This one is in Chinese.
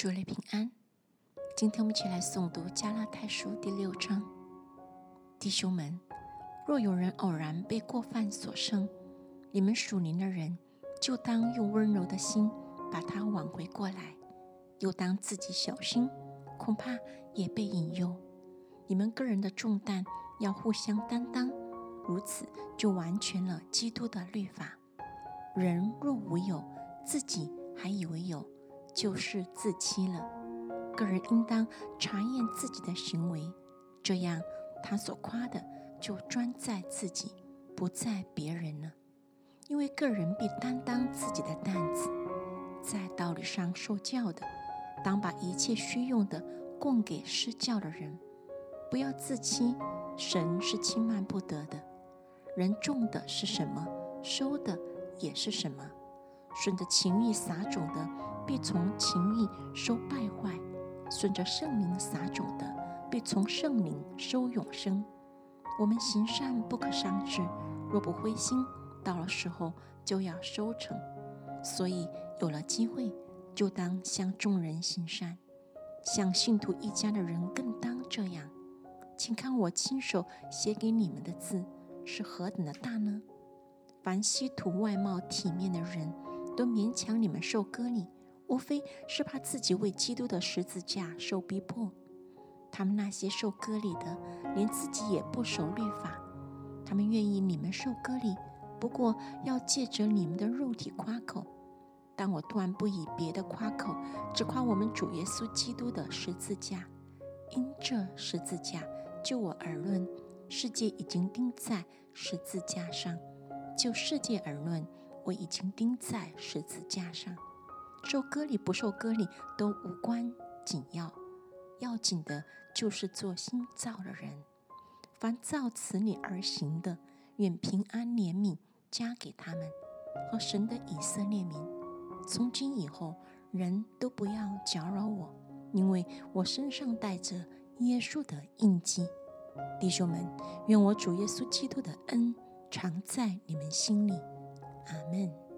主内平安。今天我们一起来诵读加拉太书第六章。弟兄们，若有人偶然被过犯所胜，你们属灵的人就当用温柔的心把他挽回过来；又当自己小心，恐怕也被引诱。你们个人的重担要互相担当，如此就完全了基督的律法。人若无有，自己还以为有。就是自欺了。个人应当查验自己的行为，这样他所夸的就专在自己，不在别人了。因为个人必担当自己的担子。在道理上受教的，当把一切需用的供给施教的人，不要自欺。神是轻慢不得的。人种的是什么，收的也是什么。顺着情欲撒种的，必从情欲收败坏；顺着圣灵撒种的，必从圣灵收永生。我们行善不可伤志，若不灰心，到了时候就要收成。所以有了机会，就当向众人行善，向信徒一家的人更当这样。请看我亲手写给你们的字是何等的大呢？凡稀土外貌体面的人。都勉强你们受割礼，无非是怕自己为基督的十字架受逼迫。他们那些受割礼的，连自己也不守律法。他们愿意你们受割礼，不过要借着你们的肉体夸口。但我断不以别的夸口，只夸我们主耶稣基督的十字架。因这十字架，就我而论，世界已经钉在十字架上；就世界而论，我已经钉在十字架上，受割礼不受割礼都无关紧要，要紧的就是做新造的人。凡照此理而行的，愿平安怜悯加给他们和神的以色列民。从今以后，人都不要搅扰我，因为我身上带着耶稣的印记。弟兄们，愿我主耶稣基督的恩常在你们心里。阿门。